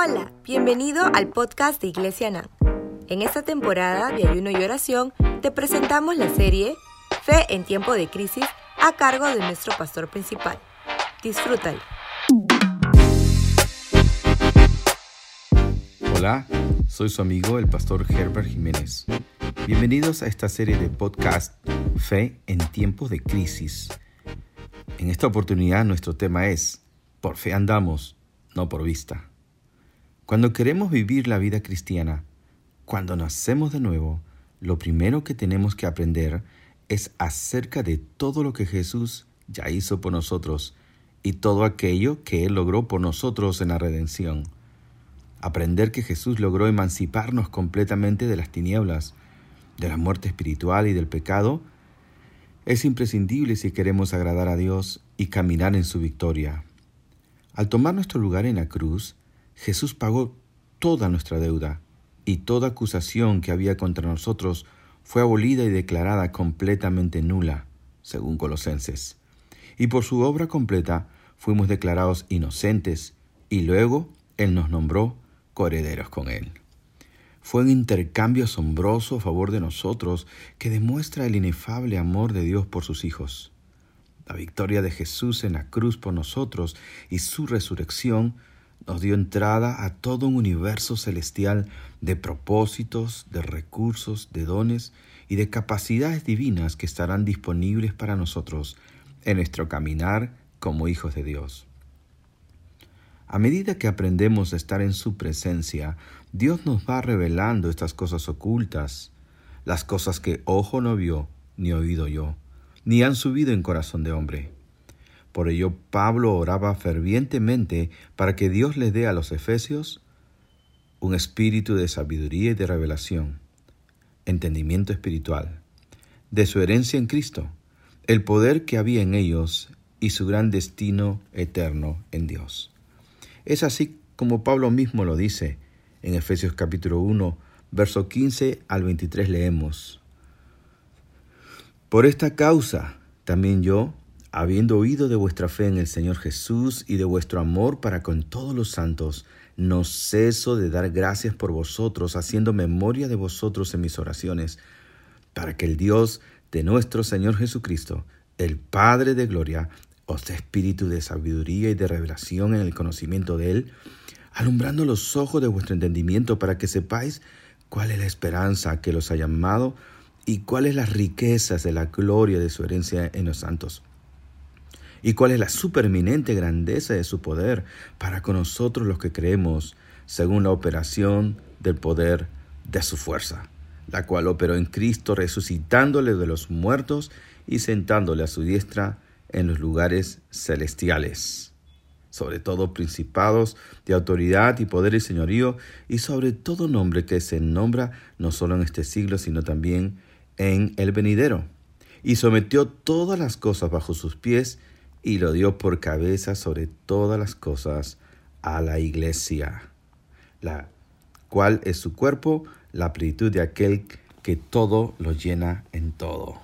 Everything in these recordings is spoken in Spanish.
Hola, bienvenido al podcast de Iglesia NAM. En esta temporada de ayuno y oración te presentamos la serie Fe en tiempo de crisis a cargo de nuestro pastor principal. Disfrútalo. Hola, soy su amigo el pastor Herbert Jiménez. Bienvenidos a esta serie de podcast Fe en tiempos de crisis. En esta oportunidad nuestro tema es Por fe andamos, no por vista. Cuando queremos vivir la vida cristiana, cuando nacemos de nuevo, lo primero que tenemos que aprender es acerca de todo lo que Jesús ya hizo por nosotros y todo aquello que Él logró por nosotros en la redención. Aprender que Jesús logró emanciparnos completamente de las tinieblas, de la muerte espiritual y del pecado, es imprescindible si queremos agradar a Dios y caminar en su victoria. Al tomar nuestro lugar en la cruz, Jesús pagó toda nuestra deuda y toda acusación que había contra nosotros fue abolida y declarada completamente nula, según Colosenses. Y por su obra completa fuimos declarados inocentes y luego Él nos nombró coherederos con Él. Fue un intercambio asombroso a favor de nosotros que demuestra el inefable amor de Dios por sus hijos. La victoria de Jesús en la cruz por nosotros y su resurrección nos dio entrada a todo un universo celestial de propósitos, de recursos, de dones y de capacidades divinas que estarán disponibles para nosotros en nuestro caminar como hijos de Dios. A medida que aprendemos a estar en su presencia, Dios nos va revelando estas cosas ocultas, las cosas que ojo no vio, ni oído yo, ni han subido en corazón de hombre por ello Pablo oraba fervientemente para que Dios le dé a los efesios un espíritu de sabiduría y de revelación, entendimiento espiritual, de su herencia en Cristo, el poder que había en ellos y su gran destino eterno en Dios. Es así como Pablo mismo lo dice en Efesios capítulo 1, verso 15 al 23 leemos. Por esta causa también yo, habiendo oído de vuestra fe en el Señor Jesús y de vuestro amor para con todos los santos, no ceso de dar gracias por vosotros, haciendo memoria de vosotros en mis oraciones, para que el Dios de nuestro Señor Jesucristo, el Padre de gloria, os dé espíritu de sabiduría y de revelación en el conocimiento de Él, alumbrando los ojos de vuestro entendimiento para que sepáis cuál es la esperanza que los ha llamado y cuáles las riquezas de la gloria de su herencia en los santos y cuál es la superminente grandeza de su poder para con nosotros los que creemos, según la operación del poder de su fuerza, la cual operó en Cristo resucitándole de los muertos y sentándole a su diestra en los lugares celestiales, sobre todo principados de autoridad y poder y señorío, y sobre todo nombre que se nombra no solo en este siglo, sino también en el venidero. Y sometió todas las cosas bajo sus pies, y lo dio por cabeza sobre todas las cosas a la iglesia, la cual es su cuerpo, la plenitud de aquel que todo lo llena en todo.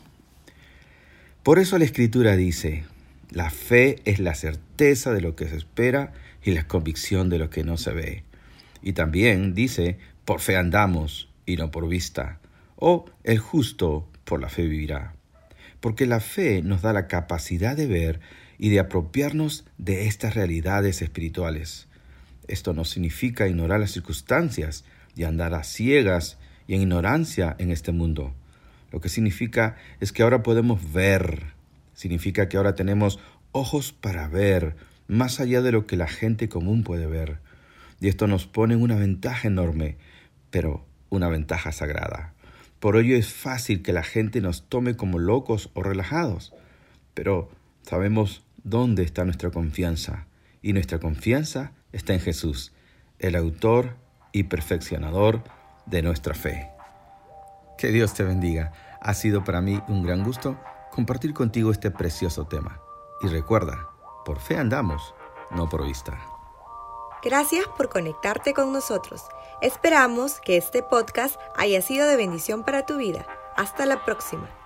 Por eso la escritura dice, la fe es la certeza de lo que se espera y la convicción de lo que no se ve. Y también dice, por fe andamos y no por vista, o el justo por la fe vivirá. Porque la fe nos da la capacidad de ver y de apropiarnos de estas realidades espirituales. Esto no significa ignorar las circunstancias y andar a ciegas y en ignorancia en este mundo. Lo que significa es que ahora podemos ver, significa que ahora tenemos ojos para ver, más allá de lo que la gente común puede ver. Y esto nos pone en una ventaja enorme, pero una ventaja sagrada. Por ello es fácil que la gente nos tome como locos o relajados, pero sabemos dónde está nuestra confianza. Y nuestra confianza está en Jesús, el autor y perfeccionador de nuestra fe. Que Dios te bendiga. Ha sido para mí un gran gusto compartir contigo este precioso tema. Y recuerda, por fe andamos, no por vista. Gracias por conectarte con nosotros. Esperamos que este podcast haya sido de bendición para tu vida. Hasta la próxima.